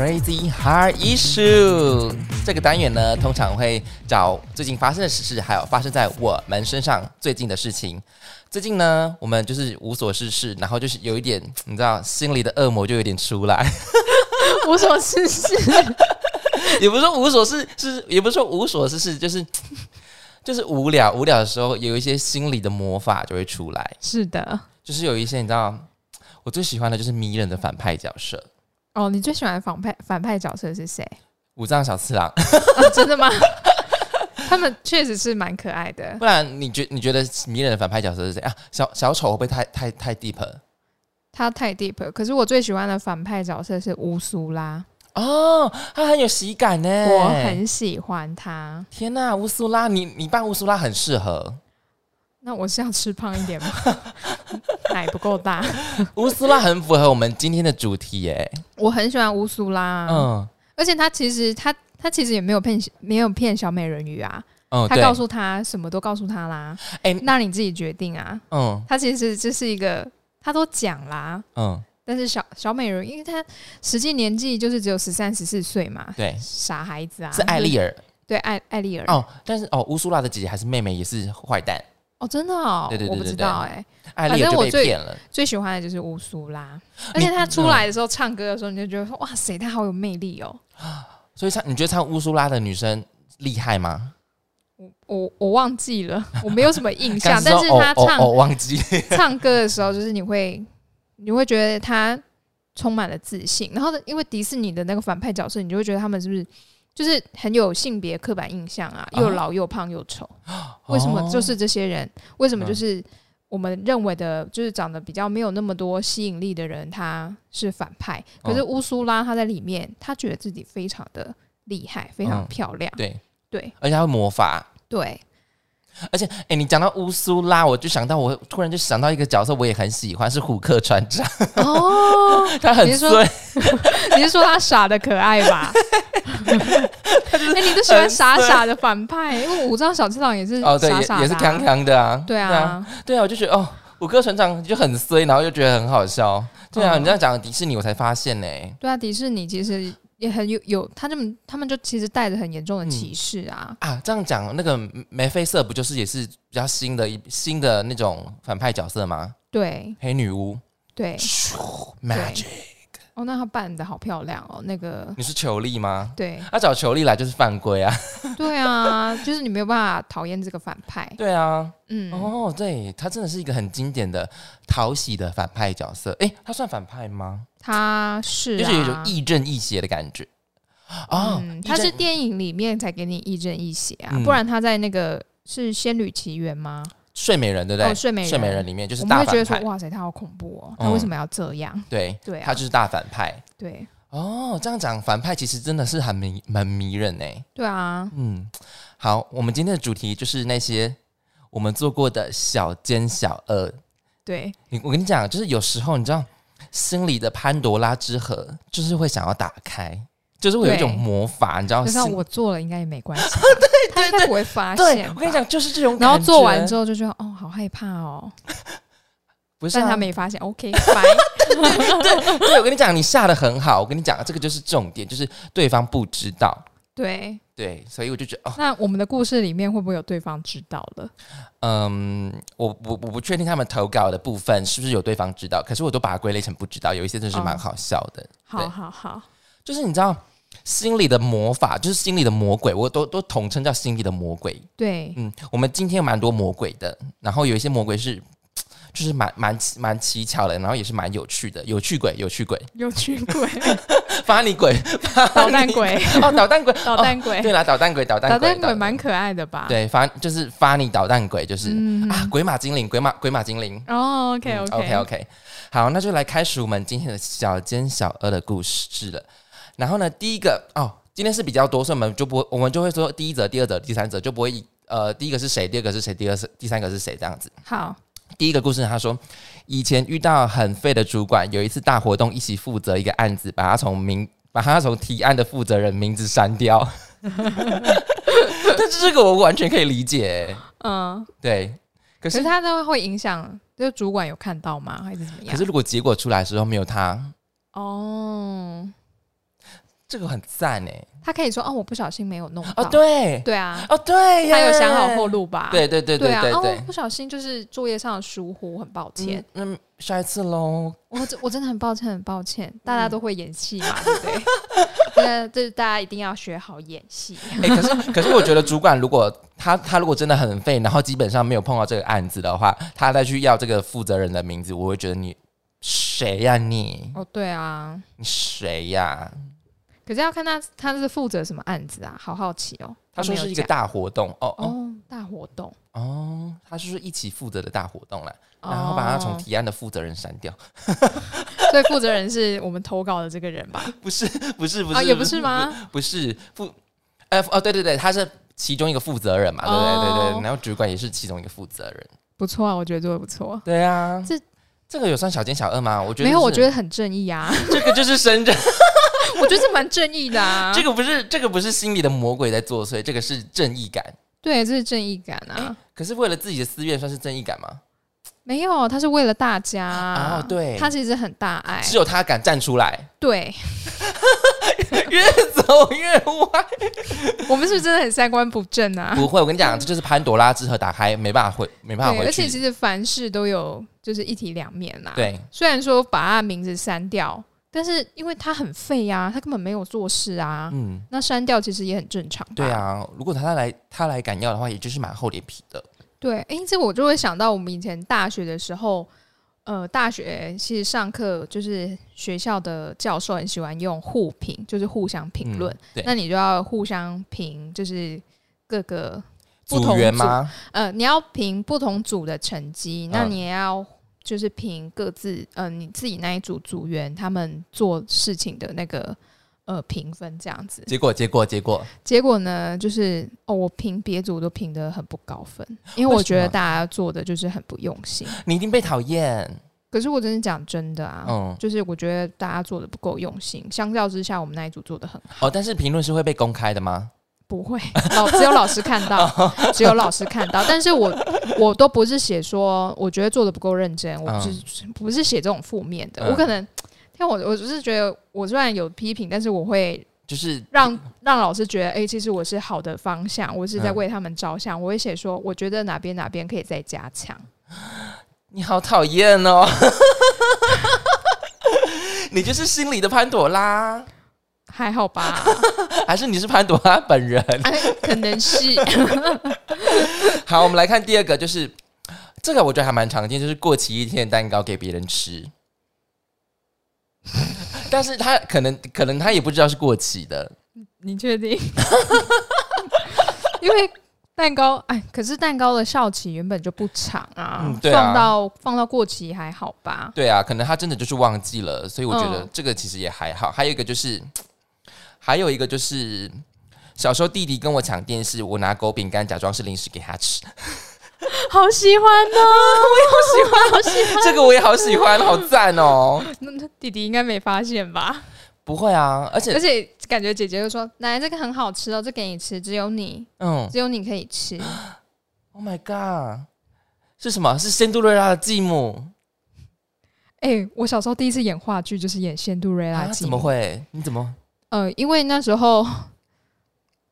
Crazy Heart Issue。这个单元呢，通常会找最近发生的实事，还有发生在我们身上最近的事情。最近呢，我们就是无所事事，然后就是有一点，你知道，心里的恶魔就有点出来。无所事事，也不是说无所事事，也不是说无所事事，就是就是无聊无聊的时候，有一些心理的魔法就会出来。是的。就是有一些你知道，我最喜欢的就是迷人的反派角色。哦，你最喜欢的反派反派角色是谁？五藏小次郎。哦真的吗？他们确实是蛮可爱的。不然你觉你觉得迷人的反派角色是谁啊？小小丑会不会太太太 deep 了？他太 deep，了可是我最喜欢的反派角色是乌苏拉，哦，他很有喜感呢。我很喜欢他。天呐，乌苏拉，你你扮乌苏拉很适合。那我是要吃胖一点吗？奶不够大。乌苏拉很符合我们今天的主题耶。我很喜欢乌苏拉，嗯而且他其实他他其实也没有骗没有骗小美人鱼啊，嗯，对他告诉他什么都告诉他啦，哎那你自己决定啊。嗯他其实这是一个他都讲啦，嗯，但是小小美人，因为她实际年纪就是只有十三十四岁嘛，对，傻孩子啊，是艾丽尔对艾艾丽尔哦，但是哦，乌苏拉的姐姐还是妹妹也是坏蛋，哦，真的哦，对对对我不知道哎、艾丽尔就反正我最骗了。最喜欢的就是乌苏拉，而且他出来的时候唱歌的时候，你就觉得说哇塞，她好有魅力哦。所以唱，你觉得唱乌苏拉的女生厉害吗？我我我忘记了，我没有什么印象，刚但是他唱、说哦哦哦忘记，唱歌的时候，就是你会你会觉得她充满了自信，然后呢，因为迪士尼的那个反派角色，你就会觉得他们是不是就是很有性别刻板印象啊，又老又胖又丑，为什么？就是这些人？为什么？就是我们认为的，就是长得比较没有那么多吸引力的人，他是反派？可是乌苏拉他在里面，他觉得自己非常的厉害，非常嗯。漂亮，对，对。而且他会魔法。对，而且，哎、你讲到乌苏拉，我就想到，我突然就想到一个角色，我也很喜欢，是虎克船长，哦，他很你是说衰，你是说他傻的可爱吧？哎、你都喜欢傻傻的反派，因为武藏小次郎也是哦，对，傻傻的、也也是康。康的啊，对啊，对啊，我就觉得哦，虎克船长就很衰，然后就觉得很好笑。对啊，嗯。你这样讲迪士尼，我才发现呢、对啊，迪士尼其实也很有有，他们他们就其实带着很严重的歧视啊。啊，这样讲，那个梅菲瑟不就是也是比较新的一新的那种反派角色吗？对。黑女巫。对，，Magic，哦，那他扮的好漂亮哦，那个你是裘力吗？对他找裘力来就是犯规啊！对啊，就是你没有办法讨厌这个反派。对啊，嗯，哦，对他真的是一个很经典的讨喜的反派角色。诶，他算反派吗？他是就是有一种啊。亦正亦邪的感觉。哦，嗯，他是电影里面才给你亦正亦邪啊，嗯不然他在那个是《仙女奇缘》吗？睡美人，对不对？哦睡美人睡美人里面就是我们会觉大反派，得说哇塞，他好恐怖哦，他嗯为什么要这样？对，对啊他就是大反派。对哦，这样讲反派其实真的是很迷蛮迷人呢。对啊，嗯，好，我们今天的主题就是那些我们做过的小奸小恶。对你我跟你讲，就是有时候你知道，心里的潘多拉之盒就是会想要打开，就是会有一种魔法，你知道？就算心我做了应该也没关系 对，他应该不会发对现。我跟你，讲，就是这种感觉。然后做完之后就觉得哦，好害怕哦，不是、啊、但他没发现。OK，拜。对，我跟你讲，你下的很好。我跟你讲，这个就是重点，就是对方不知道。对，对，所以我就觉得哦，那我们的故事里面会不会有对方知道了？嗯，我我我不确定他们投稿的部分是不是有对方知道，可是我都把它归类成不知道。有一些真是蛮好笑的，好对好好，就是你知道心里的魔法，就是心里的魔鬼，我都都统称叫心里的魔鬼。对，嗯，我们今天有蛮多魔鬼的，然后有一些魔鬼是。就是蛮蛮蛮蹊跷的，然后也是蛮有趣的，有趣鬼，有趣鬼，有趣鬼、发你鬼，捣蛋鬼、哦，捣蛋鬼，捣蛋鬼。哦、对啦，捣蛋鬼，捣蛋鬼，捣蛋鬼。蛮可爱的吧？，对，发就是发你捣蛋鬼，就是、嗯。啊，鬼马精灵，鬼马鬼马精灵。哦，OK 嗯 OK OK OK，好，那就来开始我们今天的小奸小恶的故事了。然后呢，第一个哦，今天是比较多，所以我们就不我们就会说第一则、第二则、第三则，就不会呃，第一个是谁，第二个是谁，第二是第三个是谁这样子。好，第一个故事，他说以前遇到很废的主管，有一次大活动一起负责一个案子，把他从名把他从提案的负责人名字删掉。但是这个我完全可以理解，嗯，对。可是他都会影响，就是主管有看到吗？还是怎么样？可是如果结果出来的时候没有他，哦，这个很赞哎。他可以说哦，我不小心没有弄到。哦，对，对啊，哦对，他有想好后路吧？对对对对对对，不小心就是作业上的疏忽，很抱歉。那下一次喽。我我真的很抱歉，很抱歉。大家都会演戏嘛，对不对？那这大家一定要学好演戏。哎，可是可是，我觉得主管如果他他如果真的很废，然后基本上没有碰到这个案子的话，他再去要这个负责人的名字，我会觉得你谁呀你？哦，对啊，你谁呀？可是要看他他是负责什么案子啊？好好奇哦。他说是一个大活动哦哦，大活动哦，他是说一起负责的大活动了，然后把他从提案的负责人删掉。所以负责人是我们投稿的这个人吧？不是不是不是也不是吗？不是负呃哦对对对，他是其中一个负责人嘛？对对对对，然后主管也是其中一个负责人。不错啊，我觉得做的不错。对啊，这这个有算小奸小恶吗？我觉得没有，我觉得很正义啊。这个就是深圳。我觉得这蛮正义的啊！这个不是这个不是心里的魔鬼在作祟，这个是正义感。对，这是正义感啊！可是为了自己的私怨，算是正义感吗？没有，他是为了大家。哦，对，他其实很大爱，只有他敢站出来。对，越走越歪。我们是不是真的很三观不正啊？不会，我跟你讲，这就是潘多拉之盒打开，没办法回，没办法回去。而且其实凡事都有就是一体两面啦。对，虽然说把他名字删掉。但是因为他很废呀，他根本没有做事啊。嗯，那删掉其实也很正常。对啊，如果他来他来敢要的话，也就是蛮厚脸皮的。对，哎，这我就会想到我们以前大学的时候，呃，大学其实上课就是学校的教授很喜欢用互评，就是互相评论。对，那你就要互相评，就是各个不同组吗？呃，你要评不同组的成绩，那你也要。就是凭各自呃你自己那一组组员他们做事情的那个呃评分这样子，结果结果结果结果呢，就是哦我评别组都评得很不高分，因为我觉得大家做的就是很不用心。你一定被讨厌，可是我真的讲真的啊，嗯，就是我觉得大家做的不够用心，相较之下我们那一组做的很好。哦，但是评论是会被公开的吗？不会，老只有老师看到，只有老师看到。但是我我都不是写说，我觉得做的不够认真，我不是不是写这种负面的。我可能，像我我只是觉得，我虽然有批评，但是我会就是让让老师觉得，哎，其实我是好的方向，我是在为他们着想。我会写说，我觉得哪边哪边可以再加强。你好讨厌哦，你就是心里的潘朵拉。还好吧？还是你是潘朵拉本人？可能是。好，我们来看第二个，就是这个我觉得还蛮常见，就是过期一天的蛋糕给别人吃，但是他可能可能他也不知道是过期的，你确定？因为蛋糕，哎，可是蛋糕的效期原本就不长啊，放到放到过期还好吧？对啊，可能他真的就是忘记了，所以我觉得这个其实也还好。还有一个就是。还有一个就是，小时候弟弟跟我抢电视，我拿狗饼干假装是零食给他吃，好喜欢哦！我也好喜欢，好喜欢 这个，我也好喜欢，好赞哦！那弟弟应该没发现吧？不会啊，而且而且感觉姐姐就说：“奶奶，这个很好吃哦，这给你吃，只有你，嗯，只有你可以吃。”Oh my god！是什么？是仙杜瑞拉的继母？哎，我小时候第一次演话剧就是演仙杜瑞拉，怎么会？你怎么？呃，因为那时候，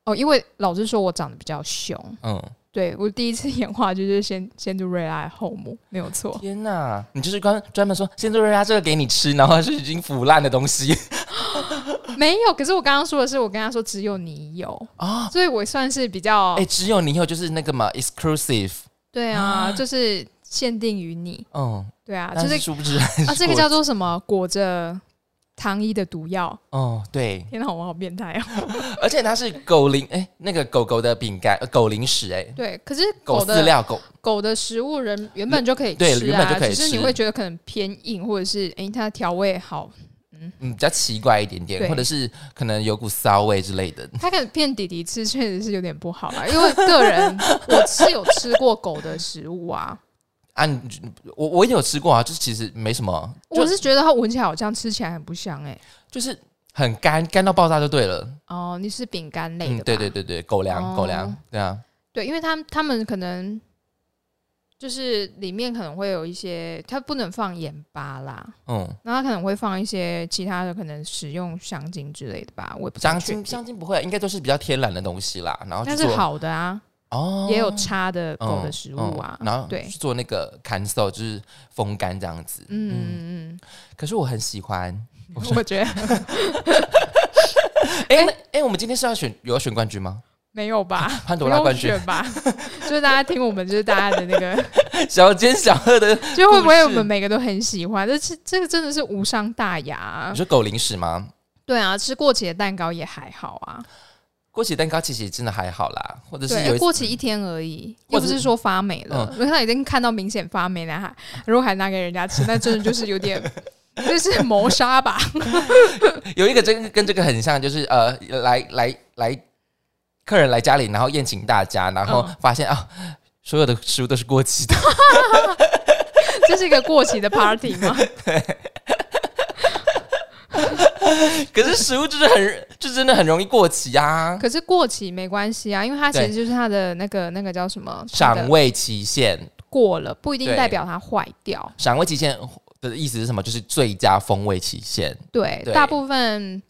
哦，因为老师说我长得比较凶，嗯，对我第一次演话就是先先做瑞拉后母，没有错。天哪，你就是专专门说先做瑞拉这个给你吃，然后是已经腐烂的东西。没有，可是我刚刚说的是，我跟他说只有你有啊，所以我算是比较哎，只有你有就是那个嘛，exclusive。对啊，就是限定于你。嗯，对啊，就是殊不知啊，这个叫做什么？裹着。糖衣的毒药哦，对，天哪，我好变态哦！而且它是狗零哎，那个狗狗的饼干，狗零食哎，对，可是狗饲料狗狗的食物人原本就可以吃啊，只是你会觉得可能偏硬，或者是哎，它的调味好，嗯嗯，比较奇怪一点点，或者是可能有股骚味之类的。它可能骗弟弟吃，确实是有点不好啦。因为个人我是有吃过狗的食物啊。啊，我我也有吃过啊，就是其实没什么。我是觉得它闻起来好像吃起来很不香哎，就是很干，干到爆炸就对了。哦，你是饼干类的，对对对对，狗粮狗粮，对啊，对，因为他他们可能就是里面可能会有一些，它不能放盐巴啦，嗯，那它可能会放一些其他的，可能食用香精之类的吧，我也不太香精香精不会，应该都是比较天然的东西啦。然后去但是好的啊，哦，也有插的狗的嗯食物啊，嗯然后对去做那个 cancel 就是风干这样子。嗯嗯可是我很喜欢。嗯，我觉得 哎、那哎、我们今天是要选有要选冠军吗？没有吧，潘多拉冠军吧，就是大家听我们就是大家的那个，小尖小贺的，就会不会我们每个都很喜欢？这是这个真的是无伤大雅啊你，说狗零食吗？对啊，吃过期的蛋糕也还好啊，过期蛋糕其实真的还好啦，或者是过期一天而已，或者是又不是说发霉了，嗯如果他已经看到明显发霉了，还如果还拿给人家吃，那真的就是有点。这是谋杀吧？有一个真跟这个很像，就是呃，来来来，客人来家里，然后宴请大家，然后嗯发现啊，所有的食物都是过期的。这是一个过期的 party 吗？可是食物就是很，就真的很容易过期啊。可是过期没关系啊，因为它其对实就是它的那个那个叫什么赏味期限，过了，不一定代表它坏掉。赏味期限的意思是什么？就是最佳风味期限。对，对大部分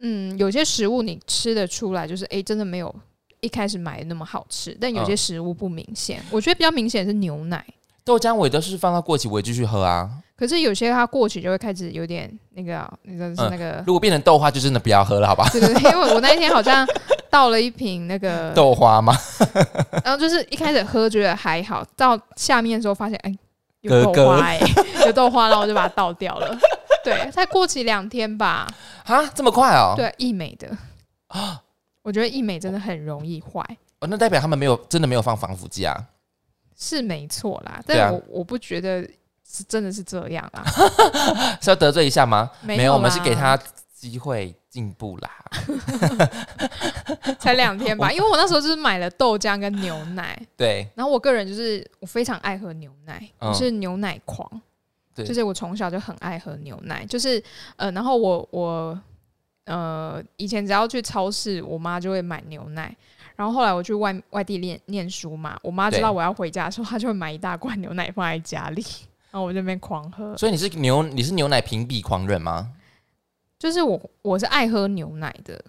嗯，有些食物你吃得出来，就是诶，真的没有一开始买的那么好吃，但有些嗯食物不明显。我觉得比较明显是牛奶，豆浆我也都是放到过期，我也继续喝啊。可是有些它过期就会开始有点那个啊，那个是那个。如果变成豆花，就真的不要喝了，好吧？对对对，因为我那一天好像倒了一瓶那个，豆花嘛？然后就是一开始喝觉得还好，到下面的时候发现，哎、有豆花哎、有豆花，然后我就把它倒掉了。对，才过期两天吧。啊，这么快哦？对，益美的啊 我觉得益美真的很容易坏，哦，那代表他们没有真的没有放防腐剂啊。是没错啦，但我、我不觉得是真的是这样啊。是要得罪一下吗？没有我们是给他机会进步啦。才两天吧，因为我那时候就是买了豆浆跟牛奶，对然后我个人就是我非常爱喝牛奶，嗯我是牛奶狂，对就是我从小就很爱喝牛奶，就是呃，然后我我呃以前只要去超市，我妈就会买牛奶。然后后来我去外外地念念书嘛，我妈知道我要回家的时候，她就会买一大罐牛奶放在家里，然后我这边狂喝。所以你是牛，你是牛奶评比狂人吗？就是我我是爱喝牛奶的，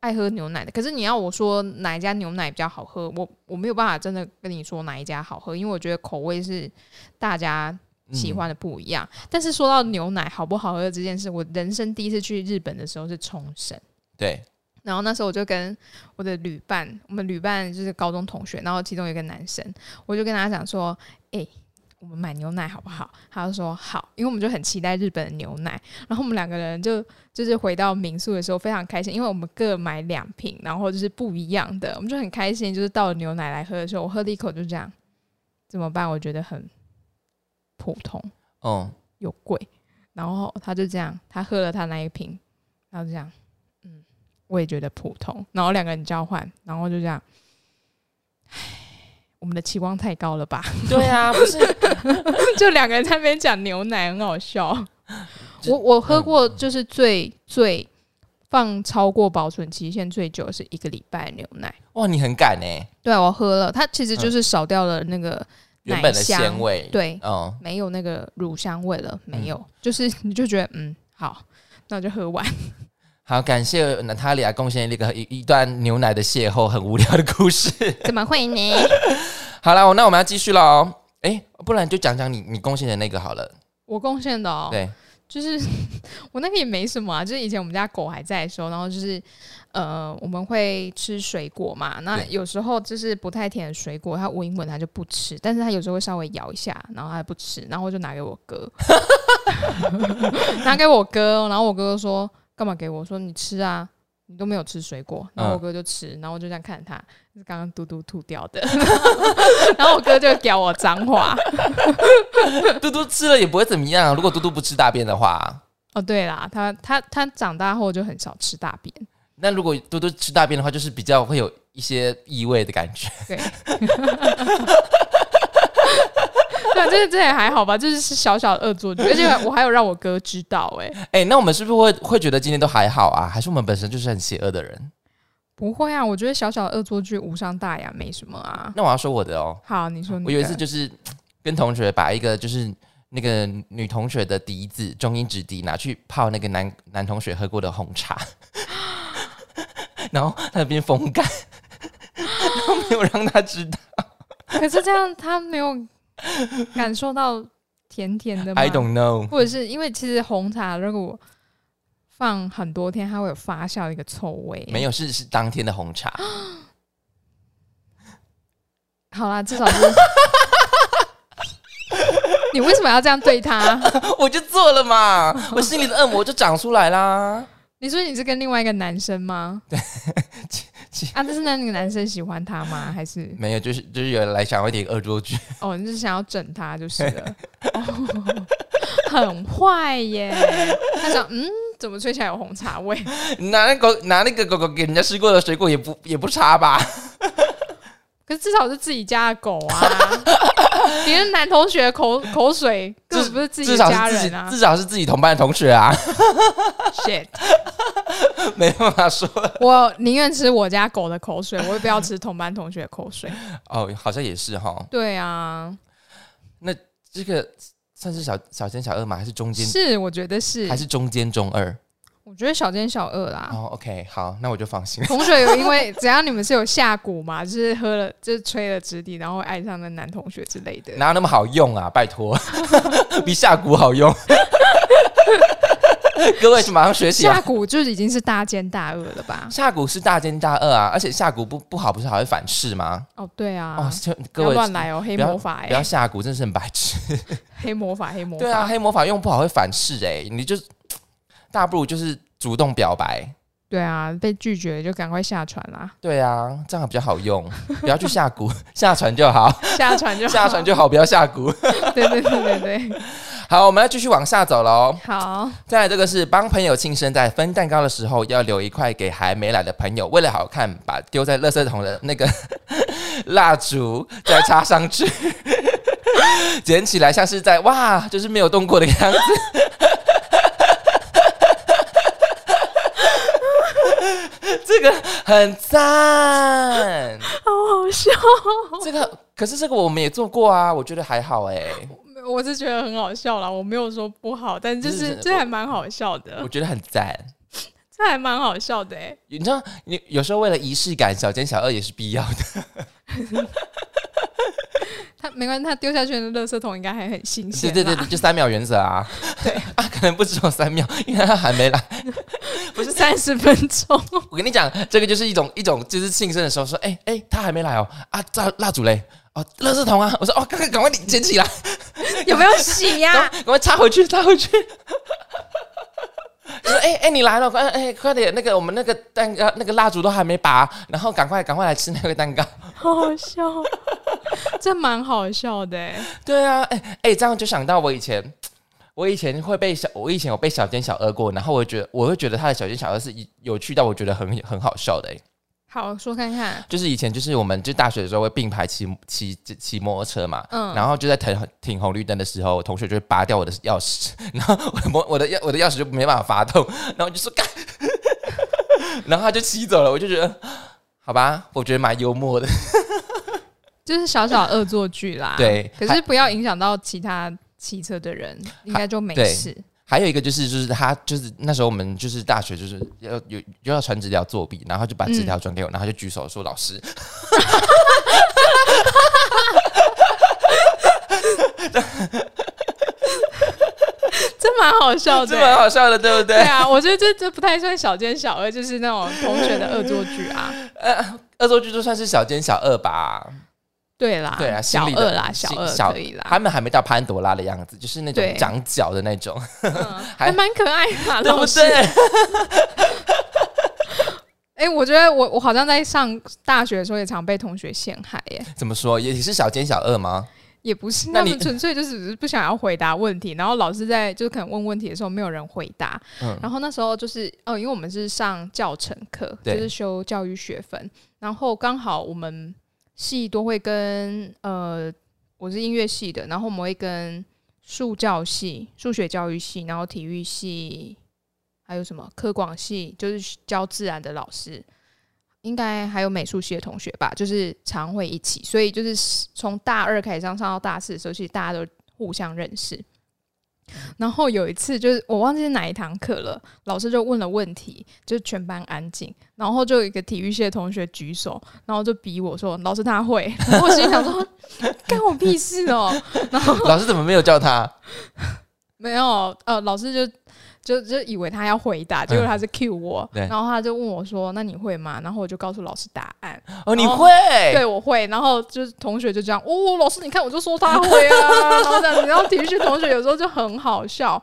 爱喝牛奶的。可是你要我说哪一家牛奶比较好喝，我我没有办法真的跟你说哪一家好喝，因为我觉得口味是大家喜欢的不一样。但是说到牛奶好不好喝这件事，我人生第一次去日本的时候是冲绳。对，然后那时候我就跟我的旅伴，我们旅伴就是高中同学，然后其中有一个男生，我就跟他讲说：“哎、我们买牛奶好不好？”他就说：“好。”因为我们就很期待日本的牛奶。然后我们两个人就就是回到民宿的时候非常开心，因为我们各买两瓶，然后就是不一样的，我们就很开心。就是倒了牛奶来喝的时候，我喝了一口就这样，怎么办？我觉得很普通哦，又贵。然后他就这样，他喝了他那一瓶，然后就这样，嗯，我也觉得普通。然后两个人交换，然后就这样，唉，我们的期望太高了吧？对啊，不是，就两个人在那边讲牛奶，很好笑。我我喝过就是最最放超过保存期限最久的是一个礼拜牛奶。哇，你很敢哎，对我喝了，它其实就是少掉了那个原本的奶香鲜味，，对，嗯，没有那个乳香味了，没有，就是你就觉得嗯好，那我就喝完。好，感谢娜塔莉亚贡献了一个一一段牛奶的邂逅，很无聊的故事。怎么会呢？好了，那我们要继续喽。哎，不然就讲讲你你贡献的那个好了。我贡献的哦，对，就是 我那个也没什么啊，就是以前我们家狗还在的时候，然后就是呃我们会吃水果嘛，那有时候就是不太甜的水果，它闻一闻它就不吃，但是它有时候会稍微咬一下，然后它不吃，然后我就拿给我哥，拿给我哥，然后我哥哥说干嘛给我？我说你吃啊。你都没有吃水果，然后我嗯哥就吃，然后我就这样看着他，是刚刚嘟嘟吐掉的，然后我哥就屌我脏话，嘟嘟吃了也不会怎么样，如果嘟嘟不吃大便的话，哦，对啦，他他他长大后就很少吃大便，那如果嘟嘟吃大便的话，就是比较会有一些异味的感觉。对，对，这这也还好吧，就是是小小的恶作剧，而且我还有让我哥知道、哎，哎、那我们是不是会会觉得今天都还好啊？还是我们本身就是很邪恶的人？不会啊，我觉得小小的恶作剧无伤大雅，没什么啊。那我要说我的哦，好，你说你的。我有一次就是跟同学把一个就是那个女同学的笛子中音直笛拿去泡那个男男同学喝过的红茶，然后他那边风干，然后没有让他知道。可是这样他没有 感受到甜甜的吗 I don't know。或者是因为其实红茶如果放很多天，它会有发酵的一个臭味。没有，是是当天的红茶。好啦，至少是。你为什么要这样对他？我就做了嘛，我心里的恶魔就长出来啦。你说你是跟另外一个男生吗？对。啊，这是那那个男生喜欢他吗？还是没有？就是就是有人来想要点恶作剧。哦，你是想要整他就是了。很坏耶！他想，嗯，怎么吹起来有红茶味？拿那狗拿那个狗狗给人家吃过的水果也不也不差吧？可是至少是自己家的狗啊！别人男同学口口水根本不是自己家人啊，至少是自己同班的同学啊。Shit，没办法说。我宁愿吃我家狗的口水，我也不要吃同班同学的口水。哦，好像也是哈。对啊，那这个。算是小小奸小恶吗？还是中间？是，我觉得是，还是中间中二。我觉得小奸小恶啦。哦，OK，好，那我就放心。同学有因为只要你们是有下蛊嘛，就是喝了，就是吹了纸笛，然后爱上那男同学之类的。哪有那么好用啊？拜托，比下蛊好用。各位，马上学习。下蛊就是已经是大奸大恶了吧？下蛊是大奸大恶啊，而且下蛊不不好，不是还会反噬吗？哦，对啊。哦，各位乱来哦，黑魔法不要下蛊，真是很白痴。黑魔法，黑魔法。对啊，黑魔法用不好会反噬哎，你就大不如就是主动表白。对啊，被拒绝就赶快下船啦。对啊，这样比较好用，不要去下蛊，下船就好。下船就好下船就好，不要下蛊。对对对对对。好，我们要继续往下走喽。好，再来这个是帮朋友庆生，在分蛋糕的时候要留一块给还没来的朋友，为了好看，把丢在垃圾桶的那个 蜡烛再插上去，捡起来像是在哇，就是没有动过的样子。这个很赞，好好笑。这个可是这个我们也做过啊，我觉得还好哎。我是觉得很好笑啦，我没有说不好，但就是这还蛮好笑的。我觉得很赞，这还蛮好笑的哎。你知道，你有时候为了仪式感，小奸小恶也是必要的。他没关系，他丢下去的垃圾桶应该还很新鲜。对对对，就三秒原则啊。对 啊，可能不止有三秒，因为他还没来，不是三十分钟。我跟你讲，这个就是一种一种，就是庆生的时候说，哎哎，他还没来哦啊，蜡蜡烛嘞。哦，垃圾桶啊！我说哦，赶快赶快你捡起来，有没有洗呀？赶快插回去，插回去。说哎哎，你来了，快哎快点，那个我们那个蛋糕那个蜡烛都还没拔，然后赶快赶快来吃那个蛋糕。好好笑，这蛮好笑的。对啊，哎哎，这样就想到我以前，我以前会被小，我以前有被小奸小恶过，然后我觉得我会觉得他的小奸小恶是有趣到我觉得很很好笑的。好说看看，就是以前就是我们就大学的时候会并排骑骑骑摩托车嘛，嗯，然后就在停停红绿灯的时候，同学就会拔掉我的钥匙，然后我的我的钥我的钥匙就没办法发动，然后就说干，然后他就骑走了，我就觉得好吧，我觉得蛮幽默的，就是小小恶作剧啦，对，可是不要影响到其他骑车的人，应该就没事。还有一个就是，就是他就是那时候我们就是大学就是要有又要传纸条作弊，然后就把纸条转给我，然后就举手说老师，这蛮好笑的，这蛮好笑的，对不对？对啊，我觉得这这不太算小奸小恶，就是那种同学的恶作剧啊。呃，恶作剧就算是小奸小恶吧。对啦，对啊，小二啦，小二可以啦。他们还没到潘多拉的样子，就是那种长脚的那种，还蛮可爱的，对不对？哎，我觉得我我好像在上大学的时候也常被同学陷害耶。怎么说？也是小奸小恶吗？也不是，那们纯粹就是只是不想要回答问题，然后老师在就是可能问问题的时候没有人回答，然后那时候就是哦，因为我们是上教程课，就是修教育学分，然后刚好我们。系都会跟呃，我是音乐系的，然后我们会跟数教系、数学教育系，然后体育系，还有什么科广系，就是教自然的老师，应该还有美术系的同学吧，就是常会一起，所以就是从大二开始上上到大四的时候，其实大家都互相认识。然后有一次，就是我忘记是哪一堂课了，老师就问了问题，就全班安静，然后就有一个体育系的同学举手，然后就逼我说：“老师他会。”然后我心想说：“干我屁事哦！” 然后老师怎么没有叫他？没有，呃，老师就。就就以为他要回答，结果他是 Q 我，然后他就问我说：“那你会吗？”然后我就告诉老师答案。哦，你会？对，我会。然后就是同学就这样，哦，老师你看，我就说他会啊。然后这样，然后体育系同学有时候就很好笑。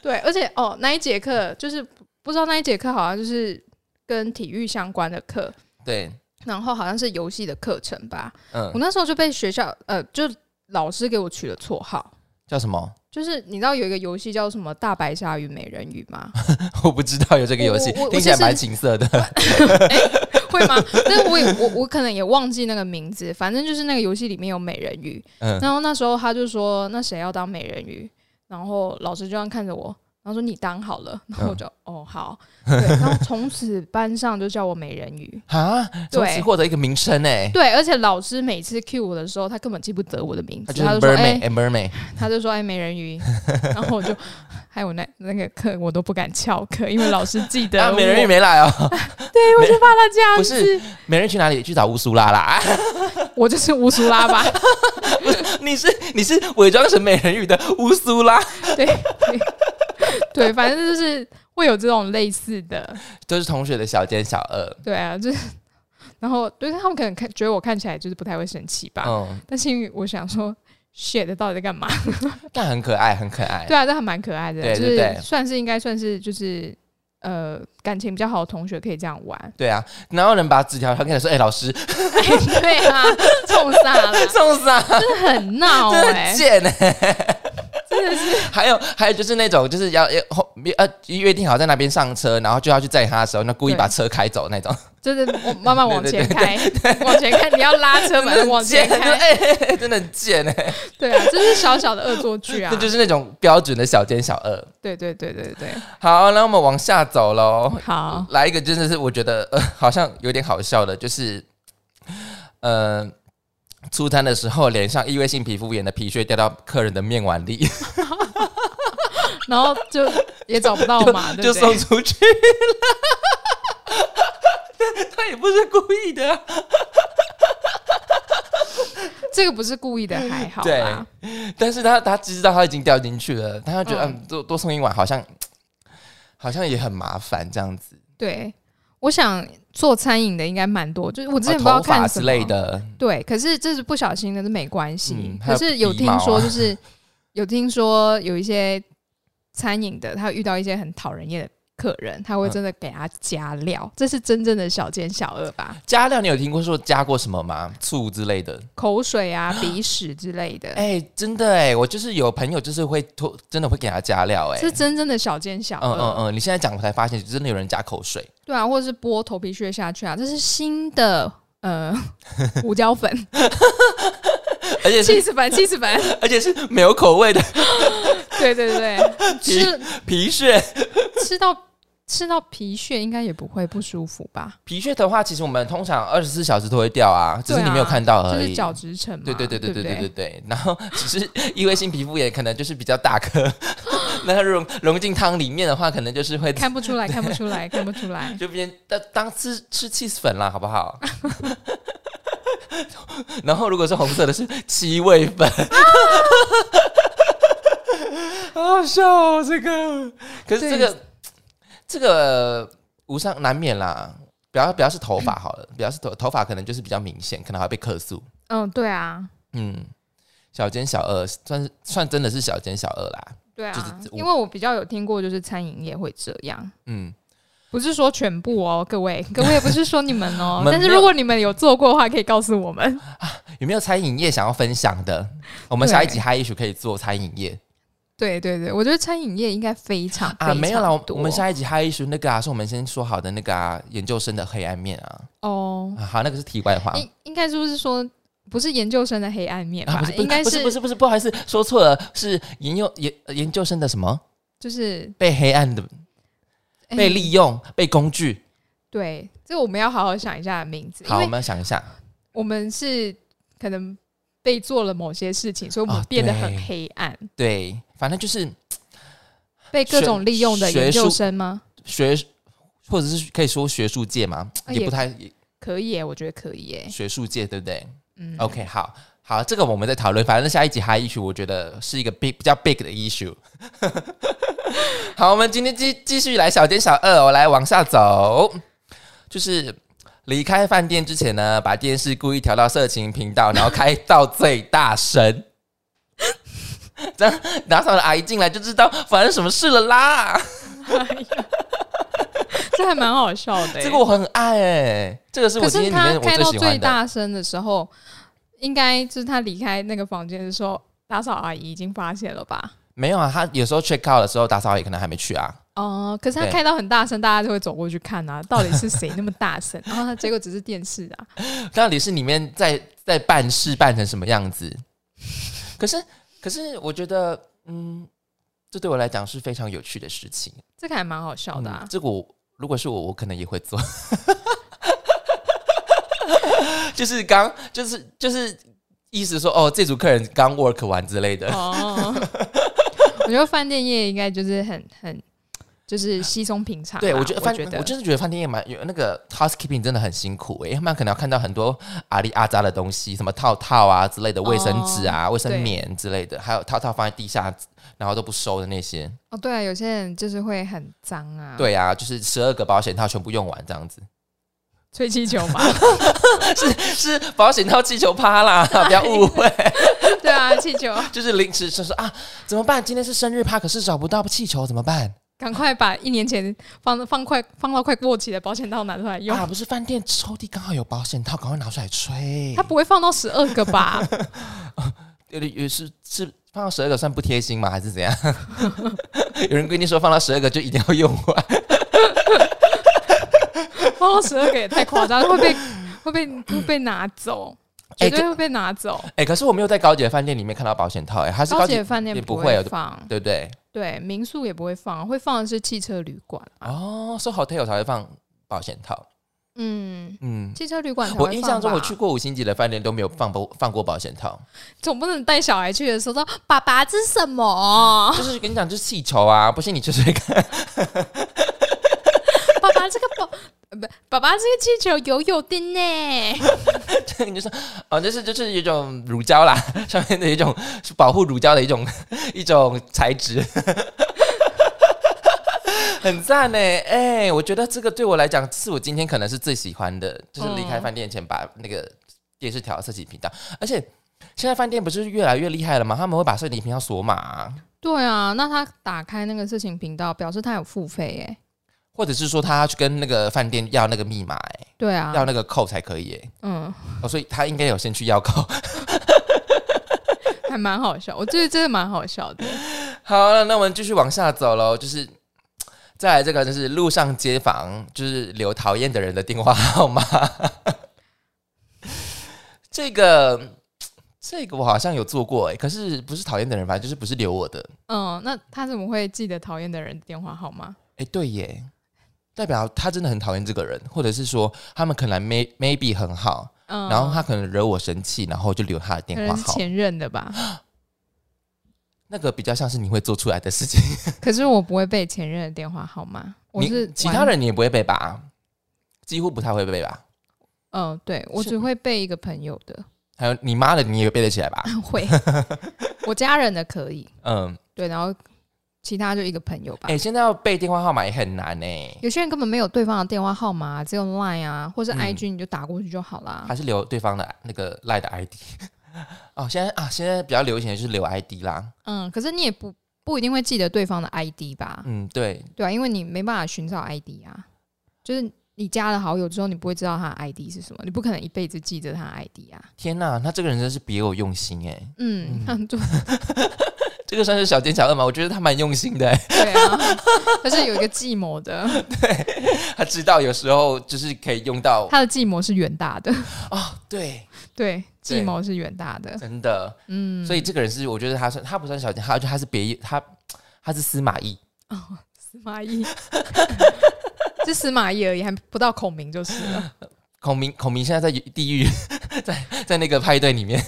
对，而且哦，那一节课就是不知道那一节课好像就是跟体育相关的课。对。然后好像是游戏的课程吧。嗯。我那时候就被学校呃，就老师给我取了绰号，叫什么？就是你知道有一个游戏叫什么《大白鲨与美人鱼》吗？我不知道有这个游戏，听起来蛮情色的。会吗？但是我也我我可能也忘记那个名字。反正就是那个游戏里面有美人鱼，然后那时候他就说：“那谁要当美人鱼？”然后老师就这样看着我。然后说你当好了，然后我就哦好，对，然后从此班上就叫我美人鱼。啊，从此获得一个名声哎，对，而且老师每次 cue 我的时候，他根本记不得我的名字，他就说哎，mermaid，他就说哎美人鱼，然后我就还有那那个课我都不敢翘课，因为老师记得 美人鱼没来哦，对，我就怕他这样不是美人鱼去哪里去找乌苏拉啦？我就是乌苏拉吧？你是你是伪装成美人鱼的乌苏拉？对。对，反正就是会有这种类似的，就是同学的小奸小恶。对啊，就是，然后对他们可能看觉得我看起来就是不太会生气吧。嗯。但是因为我想说，shit，到底在干嘛？但很可爱，很可爱。对啊，这还蛮可爱的。对对对，算是应该算是就是呃感情比较好的同学可以这样玩。对啊，哪有人把纸条传给他说：“哎，老师。”对啊，冲傻了，冲傻，真的很闹，真的贱哎。是，还有还有就是那种就是要要后呃约定好在那边上车，然后就要去载他的时候，那故意把车开走那种，就是我慢慢往前开，往前开，你要拉车门往前 开，哎，真的很贱哎，对啊，这是小小的恶作剧啊，这就是那种标准的小奸小恶，对对对对对，好，那我们往下走喽，好，来一个真的是我觉得呃好像有点好笑的，就是呃。出餐的时候，脸上异位性皮肤炎的皮屑掉到客人的面碗里，然后就也找不到嘛，就送出去了。他也不是故意的，这个不是故意的，还好。对，但是他他知道他已经掉进去了，他觉得嗯，多多送一碗好像好像也很麻烦这样子。对。我想做餐饮的应该蛮多，就是我之前不知道看之类的，对，可是这是不小心的，这没关系。可是有听说，就是有听说有一些餐饮的，他遇到一些很讨人厌的。客人他会真的给他加料，这是真正的小奸小恶吧？加料，你有听过说加过什么吗？醋之类的，口水啊、鼻屎之类的。哎，真的哎，我就是有朋友就是会偷，真的会给他加料哎，是真正的小奸小恶。嗯嗯嗯，你现在讲我才发现，真的有人加口水。对啊，或者是剥头皮屑下去啊，这是新的呃 胡椒粉，而且气死粉，气死粉，而且是没有口味的。对对对，吃皮屑，吃到。吃到皮屑应该也不会不舒服吧？皮屑的话，其实我们通常二十四小时都会掉啊，只是你没有看到而已。角质层嘛。对对对对对对对对。然后只是异位性皮肤炎，可能就是比较大颗，那它融融进汤里面的话，可能就是会看不出来，看不出来，看不出来，就变当当吃吃 cheese 粉啦，好不好？然后如果是红色的，是七味粉，好好笑哦，这个。可是这个。这个无伤难免啦，不要不要是头发好了，不要是头头发可能就是比较明显，可能还会被克诉。嗯，对啊，嗯，小奸小恶算是算真的是小奸小恶啦。对啊，因为我比较有听过，就是餐饮业会这样。嗯，不是说全部哦，各位，各位也不是说你们哦，但是如果你们有做过的话，可以告诉我们啊，有没有餐饮业想要分享的？我们下一集还也许可以做餐饮业。对对对，我觉得餐饮业应该非常啊，没有啦。我们下一集还有一说那个啊，是我们先说好的那个啊，研究生的黑暗面啊。哦，好，那个是题外话。应应该是不是说不是研究生的黑暗面吧？应该是不是不是不好意思说错了，是研究研研究生的什么？就是被黑暗的被利用被工具。对，这个我们要好好想一下名字，好，我们要想一下，我们是可能被做了某些事情，所以我们啊变得很黑暗，对，反正就是 被各种利用的学研究术生吗？学，或者是可以说学术界吗，啊也也不太可以耶，我觉得可以耶。学术界，对不对？嗯 OK，好好，这个我们在讨论。反正下一集 high issue，我觉得是一个 big 比较 big 的 issue。好，我们今天继继续来小奸小恶、我来往下走，就是离开饭店之前呢，把电视故意调到色情频道，然后开到最大声。这样打扫的阿姨进来就知道发生什么事了啦。这还蛮好笑的耶。这个我很爱哎、这个是我今天里面我开到最最喜欢的。大声的时候，应该就是他离开那个房间的时候，打扫阿姨已经发现了吧？没有啊，他有时候 check out 的时候，打扫阿姨可能还没去啊。哦、可是他开到很大声，大家就会走过去看啊，到底是谁那么大声？然 后他结果只是电视啊，到底是里面在在办事办成什么样子？可是可是我觉得，嗯，这对我来讲是非常有趣的事情。这个还蛮好笑的啊嗯。这个我如果是我，我可能也会做。就是刚就是就是意思说，哦，这组客人刚 work 完之类的。哦，我觉得饭店业应该就是很很就是稀松平常啊。对，我觉得饭，觉得我真的觉得饭店业蛮有那个 housekeeping 真的很辛苦诶、他们可能要看到很多阿里阿扎的东西，什么套套啊之类的，卫生纸啊、卫生棉之类的，还有套套放在地下，然后都不收的那些。哦，对啊，有些人就是会很脏啊，，对啊，就是十二个保险套全部用完这样子，吹气球嘛，是是保险套气球趴啦，不要误会，对啊，气球，就是临时就说啊，怎么办？今天是生日趴，可是找不到气球怎么办？赶快把一年前放放快放到快过期的保险套拿出来用。啊，不是饭店抽屉刚好有保险套，赶快拿出来吹。他不会放到十二个吧？有是是放到十二个算不贴心吗？还是怎样？有人规定说放到十二个就一定要用完，放到十二个也太夸张，会被会被会被拿走，哎绝对会被拿走。哎、可是我没有在高级的饭店里面看到保险套、哎，还是高高级级的饭店也不会有放，对不对？对，民宿也不会放，会放的是汽车旅馆。哦，说 hotel 才会放保险套，嗯，嗯。汽车旅馆我印象中，我去过五星级的饭店都没有放保放过保险套，总不能带小孩去的时候说：“爸爸，这是什么？就是跟你讲，就是气球啊，不信你吹吹看。爸爸，这个保呃不，爸爸这个气球油油的呢。对你就说哦，就是就是一种乳胶啦，上面的一种是保护乳胶的一种 一种材质，很赞呢。哎、我觉得这个对我来讲是我今天可能是最喜欢的，就是离开嗯饭店前把那个电视调到色情频道，而且现在饭店不是越来越厉害了吗？他们会把色情频道锁码啊、对啊，那他打开那个色情频道，表示他有付费哎。或者是说他要去跟那个饭店要那个密码、哎、对啊，要那个扣才可以、哎，嗯，哦，所以他应该有先去要扣。还蛮好笑，我觉得真的蛮好笑的。好了，那我们继续往下走喽，就是再来这个，就是路上街访，就是留讨厌的人的电话号码。这个这个我好像有做过哎、可是不是讨厌的人，反正就是不是留我的。嗯，那他怎么会记得讨厌的人的电话号码？哎、对耶，代表他真的很讨厌这个人，或者是说他们可能 may maybe 很好，嗯，然后他可能惹我生气，然后就留他的电话号。前任的吧。那个比较像是你会做出来的事情。可是我不会背前任的电话号码，我是其他，人你也不会背吧？几乎不太会背吧？嗯，对我只会背一个朋友的，还有你妈的，你也背得起来吧？会，我家人的可以，嗯，对，然后其他就一个朋友吧哎、。现在要背电话号码也很难呢、有些人根本没有对方的电话号码，只有 Line 啊，或是嗯 IG，你就打过去就好啦。还是留对方的那个 Line 的 ID。哦，现在啊，现在比较流行的就是留 ID 啦。嗯，可是你也不不一定会记得对方的 ID 吧？嗯，对，对啊，因为你没办法寻找 ID 啊，就是你加了好友之后，你不会知道他的 ID 是什么，你不可能一辈子记着他的 ID 啊。天哪，他这个人真是别有用心哎、嗯，他就这个算是小奸小恶吗？我觉得他蛮用心的、欸，对啊，他是有一个计谋的，对他知道有时候就是可以用到他的计谋是远大的，哦，对，对，计谋是远大的。真的，嗯，所以这个人是我觉得他算他不算小奸，他他是别他他是司马懿。哦，司马懿，是司马懿而已，还不到孔明就是了。孔明，孔明现在在地狱，在在那个派对里面，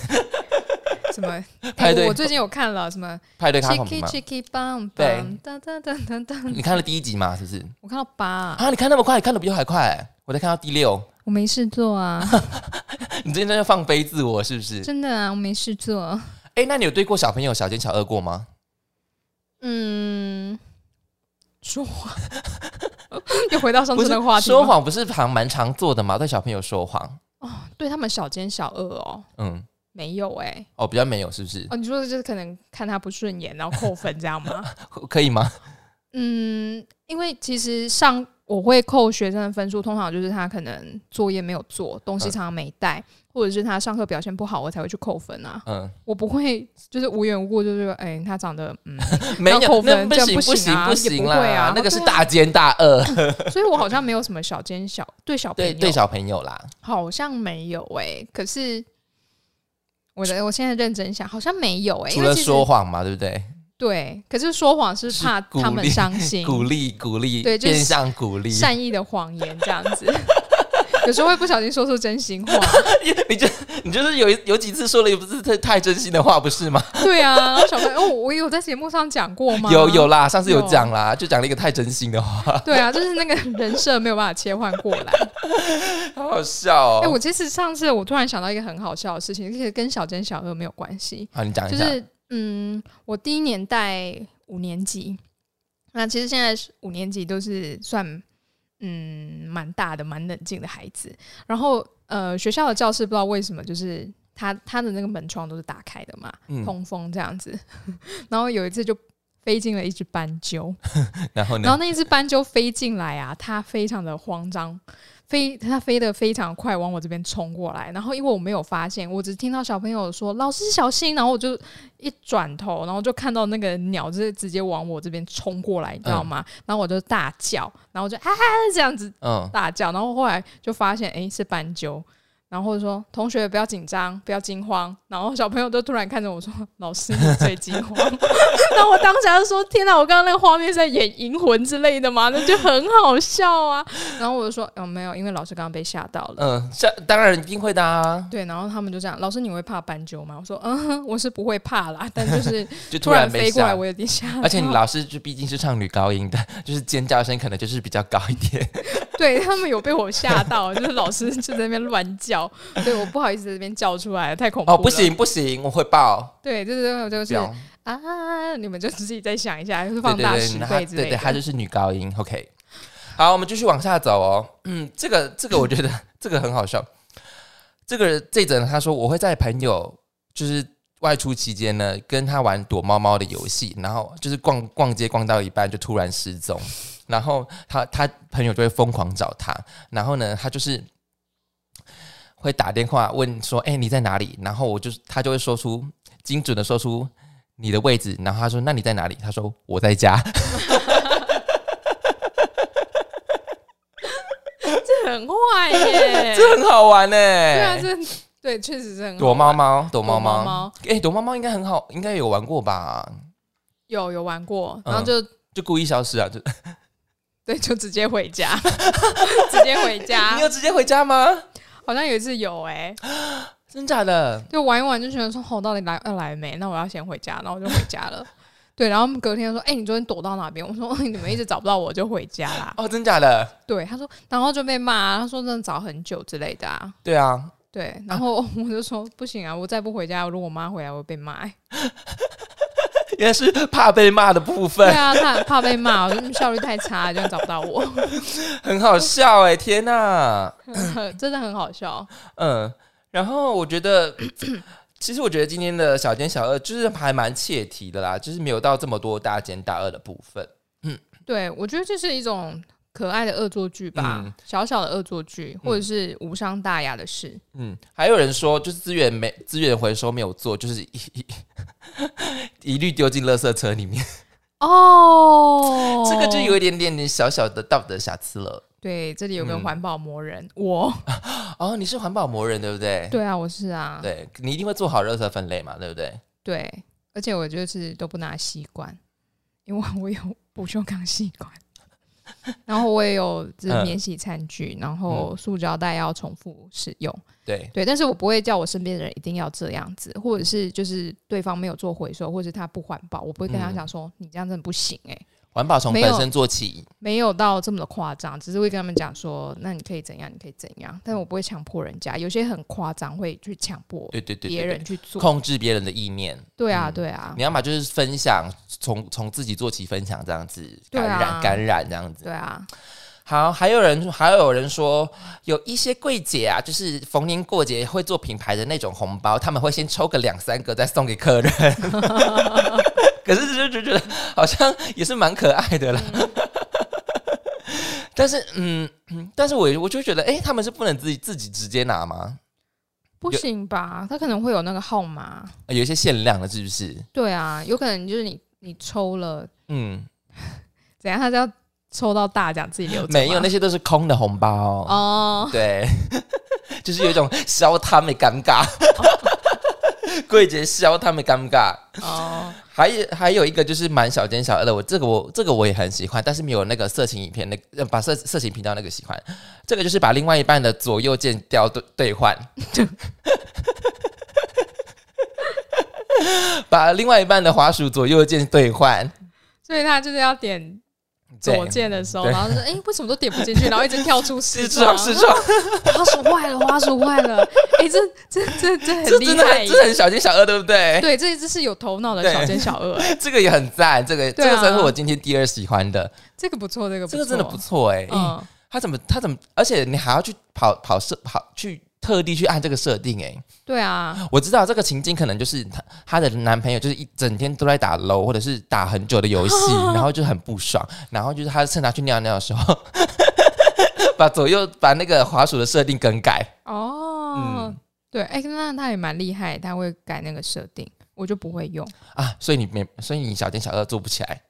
什么？派对哎我最近有看了什么派对看孔明 Chicky？Chicky Bang 对噔噔噔噔噔，你看了第一集吗？是不是？我看到八，啊，你看那么快，你看的比我还快、我在看到第六。我没事做啊，你最近在放飞自我是不是？真的啊，我没事做。哎、那你有对过小朋友小奸小恶过吗？嗯，说谎，又回到上次那个话题说，谎不是常蛮常做的吗？对小朋友说谎，哦对他们小奸小恶哦，嗯，没有哎、哦，比较没有是不是？哦，你说的就是可能看他不顺眼，然后扣分这样吗？可以吗？嗯，因为其实上我会扣学生的分数，通常就是他可能作业没有做，东西嗯常常没带，或者是他上课表现不好，我才会去扣分啊。嗯，我不会就是无缘无故就是说，哎、他长得嗯，没有，扣分不不行不行啊也行行不会啊，那个是大奸大恶，所以我好像没有什么小奸小对小朋友，对对小朋友啦。好像没有哎、可是我的我现在认真想，好像没有哎、除了因为说谎嘛，对不对？对，可是说谎是是怕他们伤心，鼓励鼓励，对就是变相鼓励。善意的谎言这样子。有时候会不小心说出真心话，你就你就是有一有几次说了也不是太太真心的话，不是吗？对啊。然后小朋友，哦，我有在节目上讲过吗？有有啦，上次有有讲啦，就讲了一个太真心的话，对啊，就是那个人设没有办法切换过来。好好笑哦哎、哦。我其实上次我突然想到一个很好笑的事情，而且跟小珍小恶没有关系，好，你讲一下。就是嗯，我第一年带五年级，那其实现在是五年级都是算嗯蛮大的、蛮冷静的孩子。然后呃，学校的教室不知道为什么就是他他的那个门窗都是打开的嘛，嗯，通风这样子。然后有一次就飞进了一只斑鸠，然后呢？然后那一只斑鸠飞进来啊，他非常的慌张，飞它飞得非常快，往我这边冲过来。然后因为我没有发现，我只听到小朋友说“老师小心”，然后我就一转头，然后就看到那个鸟就是直接往我这边冲过来，你知道吗？然后我就大叫，然后我就啊这样子嗯，大叫，然后后来就发现诶是斑鸠。然后或者说同学不要紧张，不要惊慌。然后小朋友都突然看着我说：“老师，你最惊慌。”然后我当下就说：“天哪，我刚刚那个画面是在演《银魂》之类的吗？那就很好笑啊。”然后我就说：“嗯，没有，因为老师刚刚被吓到了。嗯，吓当然一定会的啊，对，然后他们就这样：“老师，你会怕斑鸠吗？”我说：“嗯哼，我是不会怕啦，但就是 就突突然飞过来，我有点吓。而且你老师就毕竟是唱女高音的，就是尖叫声可能就是比较高一点。对他们有被我吓到，就是老师就在那边乱叫，对，我不好意思在这边叫出来，太恐怖了。哦，不行不行，我会爆。对，对对对，就是不要啊，你们就自己再想一下，就是放大十倍之类的。对对，她就是女高音。OK，好，我们继续往下走哦。嗯，这个这个我觉得这个很好笑。这个这则呢他说我会在朋友就是外出期间呢，跟他玩躲猫猫的游戏，然后就是逛逛街逛到一半就突然失踪，然后他他朋友就会疯狂找他，然后呢他就是。会打电话问说：“哎、你在哪里？”然后我就他就会说出精准的说出你的位置，然后他说：“那你在哪里？”他说：“我在家。”这很坏耶，这很好玩呢、对啊，这对确实是很好躲猫玩，猫，躲猫躲猫哎、躲猫猫应该很好，应该有玩过吧？有有玩过，嗯然后就就故意消失啊？就对，就直接回家，直接回家你，有直接回家吗？好像有一次有哎，真假的？就玩一玩就觉得说，哦，到底来要来没？那我要先回家，然后我就回家了。对，然后隔天说，哎、你昨天躲到哪边？我说你们一直找不到我，就回家啦。哦，真假的？对，他说，然后就被骂，他说真的找很久之类的啊。对啊，对，然后我就说不行啊，我再不回家，如果我妈回来，我会被骂、欸。原来是怕被骂的部分对，啊，他很怕被骂，我 说效率太差，这样找不到我，很好笑哎、天哪！真的很好笑。嗯，然后我觉得，其实我觉得今天的小尖小二就是还蛮切题的啦，就是没有到这么多大奸大恶的部分。嗯对，我觉得这是一种可爱的恶作剧吧，嗯小小的恶作剧，或者是无伤大雅的事。嗯，还有人说，就是资源没资源回收没有做，就是一一一律丢进垃圾车里面，哦这个就有一点点点小小的道德瑕疵了。对，这里有个嗯环保魔人，我 哦，你是环保魔人对不对？对啊，我是啊，对，你一定会做好垃圾分类嘛，对不对？对，而且我就是都不拿吸管，因为我有不锈钢吸管。然后我也有就是嗯。免洗餐具，然后塑胶袋要重复使用。对，对，但是我不会叫我身边的人一定要这样子，或者是就是对方没有做回收，或者他不环保，我不会跟他嗯。讲说、你这样真的不行哎、环保从本身做起。没有到这么的夸张，只是会跟他们讲说，那你可以怎样，你可以怎样，但我不会强迫人家，有些很夸张会去强迫对对别人去做。控制别人的意念。对啊，嗯对啊你，要么就是分享，从从自己做起分享，这样子感染、感染这样子。对啊，好，还有人还有人说，有一些柜姐啊，就是逢年过节会做品牌的那种红包，他们会先抽个两三个再送给客人。可是就就觉得好像也是蛮可爱的啦。但是，嗯，嗯但是我我就觉得，哎、他们是不能自己自己直接拿吗？不行吧？他可能会有那个号码。有一些限量的，是不是？对啊，有可能就是你你抽了嗯，怎样，他就要抽到大奖自己留没有，那些都是空的红包。哦，对，就是有一种消他们尴尬，柜姐笑他们尴尬。哦，还有还有一个就是蛮小奸小恶的，我这个我这个我也很喜欢，但是没有那个色情影片那呃把色色情频道那个喜欢。这个就是把另外一半的左右键调对兑换，把另外一半的滑鼠左右键兑换。所以他就是要点对左键的时候，然后就说：“哎、为什么都点不进去？”然后一直跳出视视窗视窗，花 鼠坏了，花鼠坏了。哎、这这这这很厉害。这很小奸小恶，对不对？对，这这是有头脑的小奸小恶、哎 这个也很赞，这个、啊。这个算是我今天第二喜欢的，这个不错，这个不错，这个真的不错哎、嗯，他怎么他怎么，而且你还要去跑跑社跑去特地去按这个设定哎、对啊，我知道这个情境可能就是她她的男朋友就是一整天都在打 low 或者是打很久的游戏，然后就很不爽，然后就是他趁他去尿尿的时候，把左右把那个滑鼠的设定更改。哦，嗯对，哎、那他也蛮厉害，他会改那个设定，我就不会用。啊，所以你没，所以你小店小二做不起来。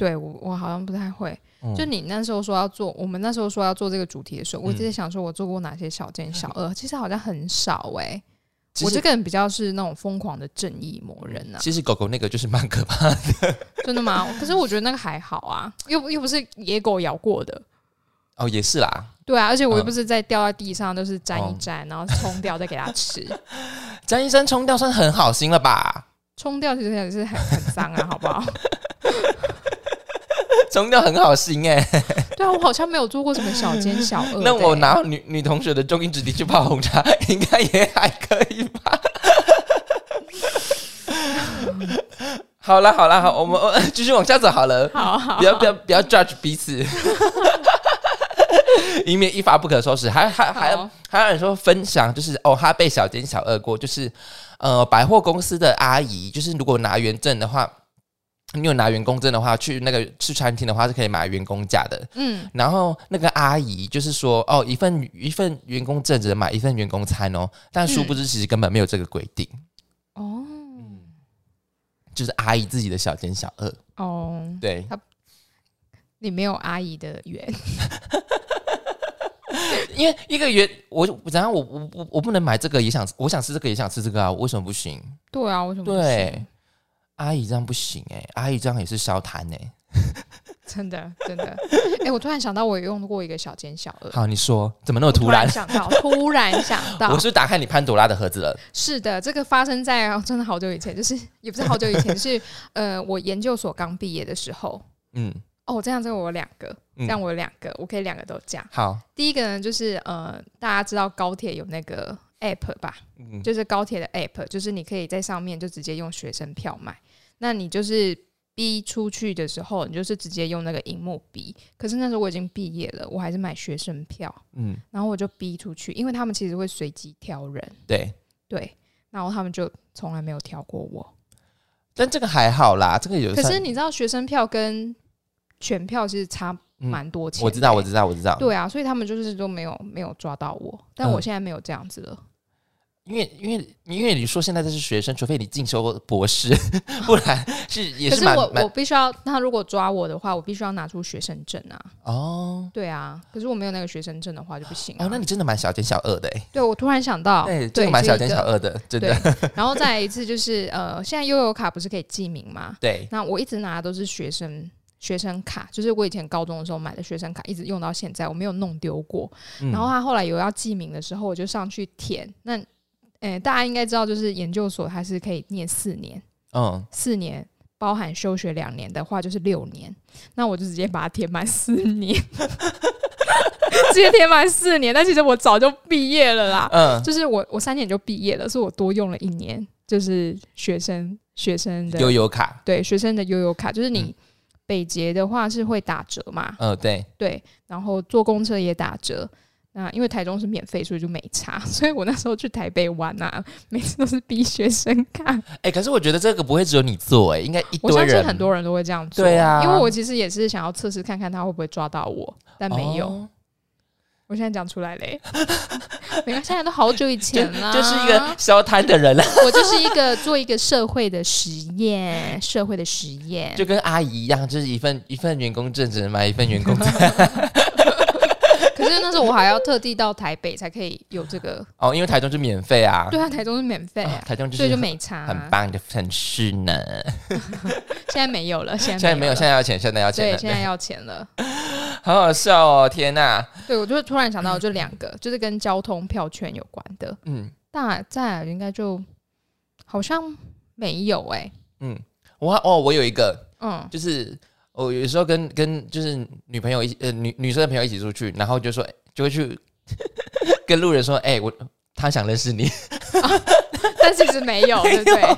对我，我好像不太会。嗯就你那时候说要做，我们那时候说要做这个主题的时候，我一直嗯在想说，我做过哪些小奸小恶，其实好像很少哎、我这个人比较是那种疯狂的正义魔人啊，其实狗狗那个就是蛮可怕的。真的吗？可是我觉得那个还好啊，又不又不是野狗咬过的。哦，也是啦，对啊，而且我又嗯不是在掉在地上，都是沾一哦沾，然后冲掉再给它吃。张医生冲掉算很好心了吧？冲掉其实也是很很脏啊，好不好？冲掉很好心哎、对啊，我好像没有做过什么小奸小恶欸、那我拿女女同学的中音质地去泡红茶，应该也还可以吧？好了好了好，我们我继续往下走好了，好好不要不要不要 judge 彼此，以免一发不可收拾。还还还好还有人说分享，就是哦，他被小奸小恶过，就是呃，百货公司的阿姨，就是如果拿原证的话。你有拿员工证的话，去那个去餐厅的话是可以买员工价的。嗯，然后那个阿姨就是说，哦，一份一份员工证只能买一份员工餐哦，但殊不知其实根本没有这个规定，哦。嗯就是阿姨自己的小奸小恶。哦，对，你没有阿姨的缘，因为一个月我然后我我我我不能买这个也想我想吃这个也想吃这个啊，为什么不行？对啊，为什么不行？对，阿姨这样不行哎、阿姨这样也是消摊哎。真的真的，哎、我突然想到，我有用过一个小尖小恶，好，你说怎么那么突然？想到，突然想到 我，是不是打开你潘朵拉的盒子了。是的，这个发生在、哦、真的好久以前，就是也不是好久以前，是 呃，我研究所刚毕业的时候。嗯，哦，这样这样我有两个，嗯这样我有两个，我可以两个都讲。好，第一个呢，就是呃，大家知道高铁有那个 app 吧？嗯，就是高铁的 app，就是你可以在上面就直接用学生票买。那你就是逼出去的时候，你就是直接用那个荧幕逼。可是那时候我已经毕业了，我还是买学生票，嗯，然后我就逼出去，因为他们其实会随机挑人，对，对，然后他们就从来没有挑过我。但这个还好啦，这个有算。可是你知道学生票跟全票其实差蛮多钱我知道，我知道，我知道。对啊，所以他们就是都没有没有抓到我，但我嗯现在没有这样子了。因为因为因为你说现在这是学生，除非你进修博士，不然是也是可是我我必须要，他如果抓我的话，我必须要拿出学生证啊。哦对啊，可是我没有那个学生证的话就不行、啊。哦，那你真的蛮小奸小恶的哎，对我突然想到，对，这个蛮小奸小恶的，真对的，然后再来一次就是呃，现在悠游卡不是可以记名吗？对，那我一直拿的都是学生学生卡，就是我以前高中的时候买的学生卡，一直用到现在，我没有弄丢过。嗯然后他后来有要记名的时候，我就上去填。那，诶、大家应该知道，就是研究所它是可以念四年，嗯，四年包含休学两年的话就是六年。那我就直接把它填满四年，直接填满四年。但其实我早就毕业了啦，嗯，就是我我三年就毕业了，所以我多用了一年，就是学生学生的悠悠卡，对学生的悠游卡，就是你嗯北捷的话是会打折嘛，嗯，对，对，然后坐公车也打折。那因为台中是免费，所以就没差。所以我那时候去台北玩啊，每次都是逼学生看。哎、可是我觉得这个不会只有你做、哎，应该一堆人，我相信很多人都会这样做。对啊因为我其实也是想要测试看看他会不会抓到我，但没有。哦 我现在讲出来嘞，没关系，现在都好久以前了，就是一个消摊的人了，我就是一个做一个社会的实验，社会的实验。就跟阿姨一样，就是一份一份员工证只能买一份员工证。我还要特地到台北才可以有这个，哦，因为台中是免费啊，对啊，台中是免费啊啊，台中就是所以就没差、很棒的城市呢。现在没有了，现在现在没有，了现在要钱，现在要钱对，了，现在要钱了。好好笑哦！天哪，对，我就突然想到，就两个，就是跟交通票券有关的。嗯。大再来应该就好像没有哎、嗯，我哦，我有一个，嗯，就是我有时候跟跟就是女朋友一起呃女女生的朋友一起出去，然后就说就会去 跟路人说，哎、我他想认识你，但其实 没有，对不对？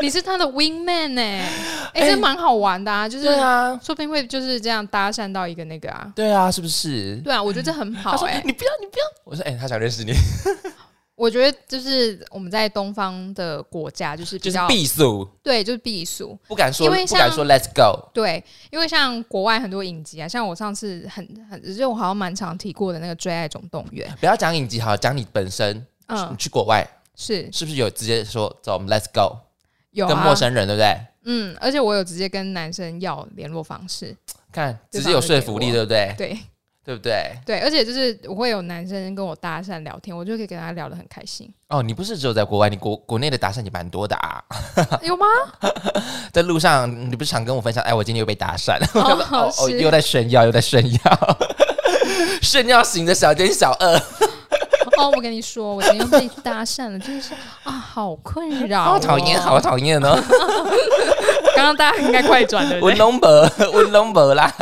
你是他的 wingman 呢、哎、哎这蛮好玩的啊，就是啊，说不定会就是这样搭讪到一个那个啊。对啊，是不是？对啊，我觉得这很好他说哎、你不要，你不要。我说哎、他想认识你，我觉得就是我们在东方的国家，就是比就是较避暑，对，就是避暑。不敢说因为不敢说 Let's go。对，因为像国外很多影集啊，像我上次很很，就我好像蛮常提过的那个《最爱总动员》，不要讲影集，好，讲你本身，你嗯，去国外是。是不是有直接说走，我们 Let's go，有啊，跟陌生人对不对？嗯，而且我有直接跟男生要联络方式，看，对直接有说服力，方对不对？对对不对？对，而且就是我会有男生跟我搭讪聊天，我就可以跟他聊得很开心，哦，你不是只有在国外，你国国内的搭讪也蛮多的啊。有吗？在路上，你不是常跟我分享，哎，我今天又被搭讪，我想说哦哦，又在炫耀，又在炫耀，炫耀型的小奸小恶，哦，我跟你说，我今天被搭讪了，真的是啊，好困扰、哦好讨厌，好。讨厌哦。刚刚大家应该快转对不文对？龙伯，文龙伯啦。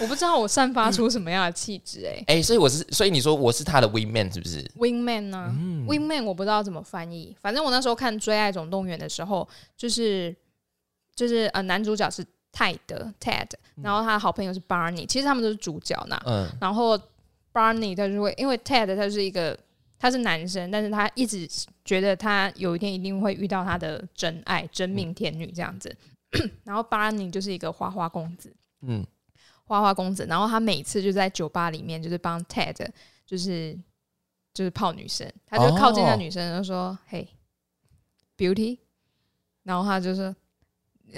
我不知道我散发出什么样的气质哎、哎，所以我是，所以你说我是他的 wingman 是不是？Wingman 呢、嗯 w i n g m a n 我不知道怎么翻译，反正我那时候看《追爱总动员》的时候，就是就是呃男主角是泰德 Ted，然后他的好朋友是 Barney，其实他们都是主角呢。嗯然后 Barney 他就会因为 Ted 他是一个他是男生，但是他一直觉得他有一天一定会遇到他的真爱真命天女这样子。然后 Barney 就是一个花花公子，嗯，花花公子，然后他每次就在酒吧里面，就是帮 Ted，就是就是泡女生，他就靠近那哦女生，就说：“嘿，Beauty。”然后他就说，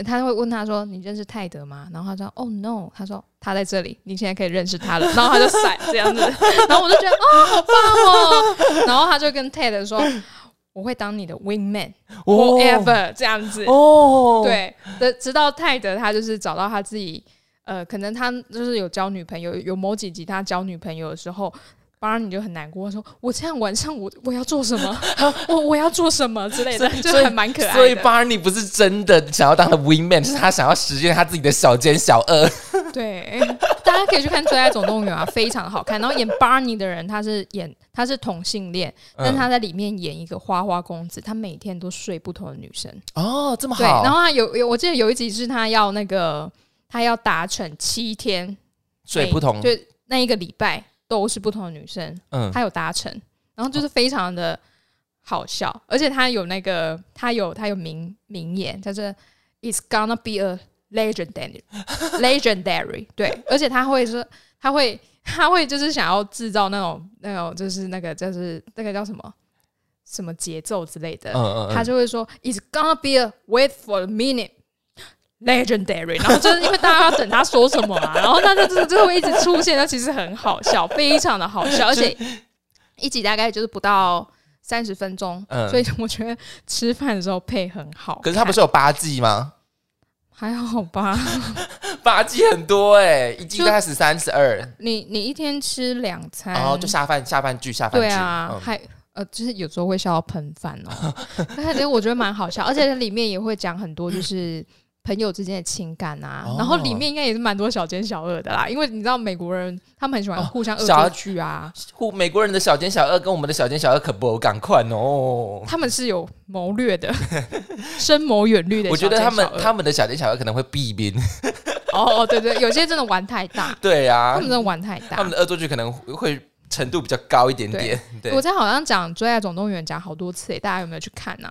他会问他说：“你认识泰德吗？”然后他说：“Oh no。”他说：“他在这里，你现在可以认识他了。”然后他就甩这样子，然后我就觉得哦，好棒哦。然后他就跟 Ted 说：“我会当你的 wingman 哦 forever、这样子。”哦，，对，直直到泰德他就是找到他自己，呃，可能他就是有交女朋友，有某几集他交女朋友的时候。巴尼就很难过，说：“我这样晚上我我要做什么？我我要做什么之类的，就还蛮可爱的。”所以 Barney 不是真的想要当的 wingman，是他想要实现他自己的小奸小恶。对，大家可以去看《最爱总动员》啊，非常好看。然后演 Barney 的人，他是演他是同性恋，但嗯他在里面演一个花花公子，他每天都睡不同的女生。哦，这么对，好，然后他有有，我记得有一集是他要那个他要达成七天。所以不同，就那一个礼拜都是不同的女生，嗯，他有达成，然后就是非常的好笑，而且他有那个他有他有名名言，他是 "It's gonna be a legendary legendary"，对，而且他会说他会他会就是想要制造那种那种就是那个就是那个叫什么？什么节奏之类的，嗯嗯嗯，他就会说 "It's gonna be a wait for a minute." Legendary，然后就是因为大家要等他说什么啊，然后他就就是就会一直出现，他其实很好笑，非常的好笑，而且一集大概就是不到三十分钟，嗯所以我觉得吃饭的时候配很好看。可是他不是有八季吗？还好吧？八季很多哎、一季就大概十三十二，你你一天吃两餐，然后就下饭下饭剧下饭剧，对啊，嗯还呃，就是有时候会笑到喷饭哦。但是我觉得蛮好笑，而且它里面也会讲很多就是朋友之间的情感啊，哦然后里面应该也是蛮多小奸小恶的啦，因为你知道美国人他们很喜欢哦互相恶作剧啊，互美国人的小奸小恶跟我们的小奸小恶可不赶快哦。他们是有谋略的，深谋远虑的我觉。得他们他们的小奸小恶可能会避兵，哦哦对对，有些真的玩太大，对啊，他们真的玩太大他们。的恶作剧可能会程度比较高一点点。对，我在好像讲《追爱总动员》讲好多次诶，大家有没有去看呢、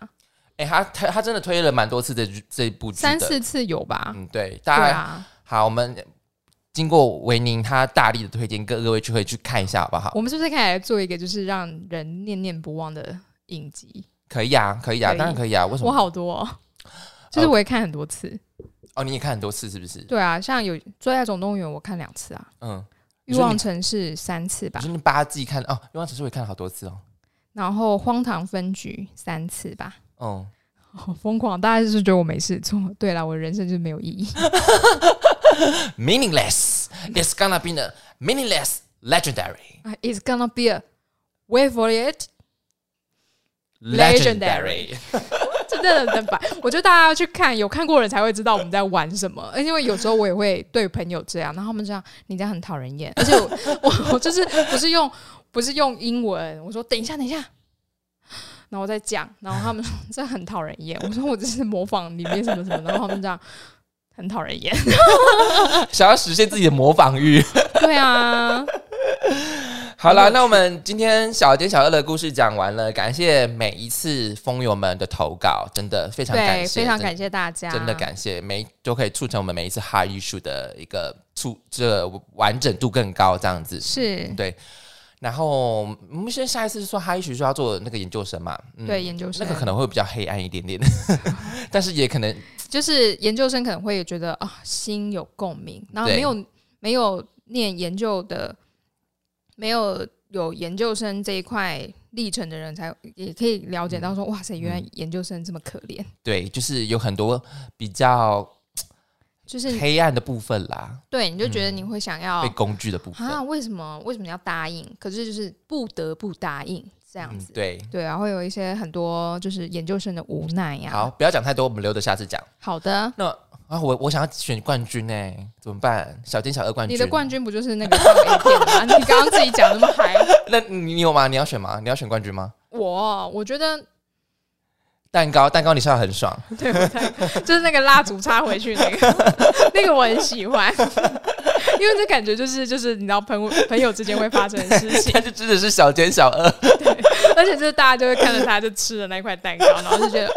哎、他他他真的推了蛮多次这这一部剧，三四次有吧？嗯，对，大家、啊，好，我们经过维宁他大力的推荐，各各位就可以去看一下，好不好？我们是不是可以来做一个就是让人念念不忘的影集？可以啊，可以啊，当然可以啊。为什么我？好多、哦，就是我也看很多次。哦，你也看很多次是不是？对啊，像有《最爱总动员》，我看两次啊，嗯，《欲望城市》三次吧你八季看哦，《欲望城市》我也看了好多次哦。然后《荒唐分局》三次吧。嗯，好疯狂，大家就是觉得我没事做。对啦，我的人生就是没有意义。meaningless. It's gonna be a meaningless legendary. Ah, It's gonna be a wait for it，Legendary 真的很白。我觉得大家要去看，有看过的人才会知道我们在玩什么。因为有时候我也会对朋友这样，然后他们这样，你这样很讨人厌。而且我我我就是不是用不是用英文，我说等一下等一下，然后我再讲，然后他们说这很讨人厌。我说我只是模仿里面什么什么，然后他们这样很讨人厌。想要实现自己的模仿欲。对啊，好啦，很有趣那我们今天小奸小二的故事讲完了，感谢每一次风友们的投稿，真的非常感对，谢，非常感谢大家，真的感谢，每都可以促成我们每一次哈艺术的一个促这完整度更高，这样子。是。对，然后我们先下一次是说他也许说要做那个研究生嘛，嗯对研究生。那个可能会比较黑暗一点点，但是也可能就是研究生可能会觉得啊，心有共鸣，然后没有没有念研究的，没有有研究生这一块历程的人才也可以了解到说，哇塞，原来研究生这么可怜，对，就是有很多比较就是黑暗的部分啦，对，你就觉得你会想要被工具的部分，啊，为什么为什么要答应？可是就是不得不答应这样子，，嗯对。对啊，会有一些很多就是研究生的无奈呀、好，不要讲太多，我们留着下次讲。好的，那啊，我我想要选冠军呢，怎么办？小金小二冠军，你的冠军不就是那个上 A 片吗？你刚刚自己讲那么嗨，那你你有吗？你要选吗？你要选冠军吗？我我觉得蛋糕，蛋糕，你笑得很爽，对，就是那个蜡烛插回去那个，那个我很喜欢，因为这感觉就是就是你知道朋友朋友之间会发生的事情，他就真的是小奸小恶。对而且就是大家就会看着他就吃了那块蛋糕，然后就觉得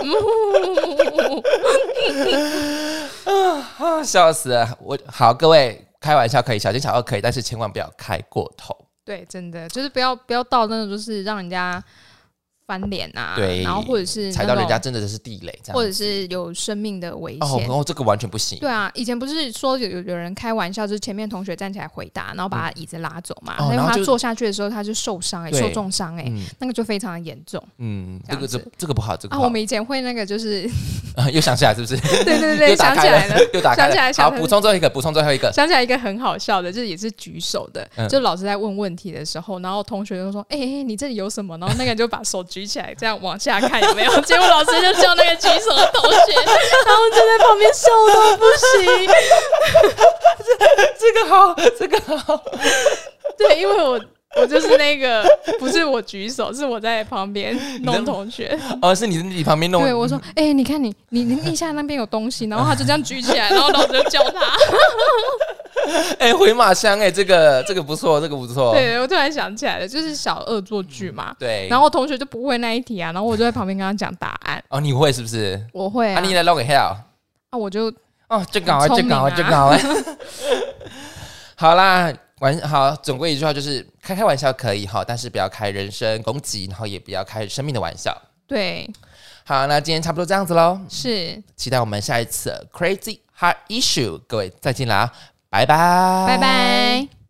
嗯，啊，笑死了！我好，各位开玩笑可以，小奸小恶可以，但是千万不要开过头。对，真的就是不要不要到那种就是让人家翻脸啊，对然后或者是踩到人家真的是地雷，这样或者是有生命的危哦，险。哦，这个完全不行。对啊，以前不是说有有有人开玩笑，就是前面同学站起来回答，然后把他椅子拉走嘛，因为哦然后他坐下去的时候他就受伤哎、对受重伤哎、嗯那个就非常的严重嗯，这个这这这个不好，这个啊。我们以前会那个就是，又想起来是不是？对 对对，想起来了，，又打开了。想起来想好补充最后一个，补充最后一个。想起来一个很好笑的，就是也是举手的，嗯就老师在问问题的时候，然后同学就说：“哎、哎、你这里有什么？”然后那个人就把手举起来，这样往下看有没有？结果老师就叫那个举手的同学，然后就在旁边笑到不行。这个好，这个好。对，因为我我就是那个不是我举手，是我在旁边弄同学。哦，是你你旁边弄。对，我说：“哎、你看你你你腋下那边有东西。”然后他就这样举起来，然后老师就叫他。哎，回马枪，哎，这个这个不错，这个不错。对，我突然想起来了，就是小恶作剧嘛。对。然后同学就不会那一题啊，然后我就在旁边跟他讲答案。哦，你会是不是？我会啊，啊，你来 log hell。啊，我就哦，这个好，很聪这个好，明啊这个好。好啦，玩好，总归一句话就是开开玩笑可以哈，但是不要开人身攻击，然后也不要开生命的玩笑。对，好，那今天差不多这样子喽，是，期待我们下一次 Crazy Heart Issue，各位再见啦，拜拜，拜拜。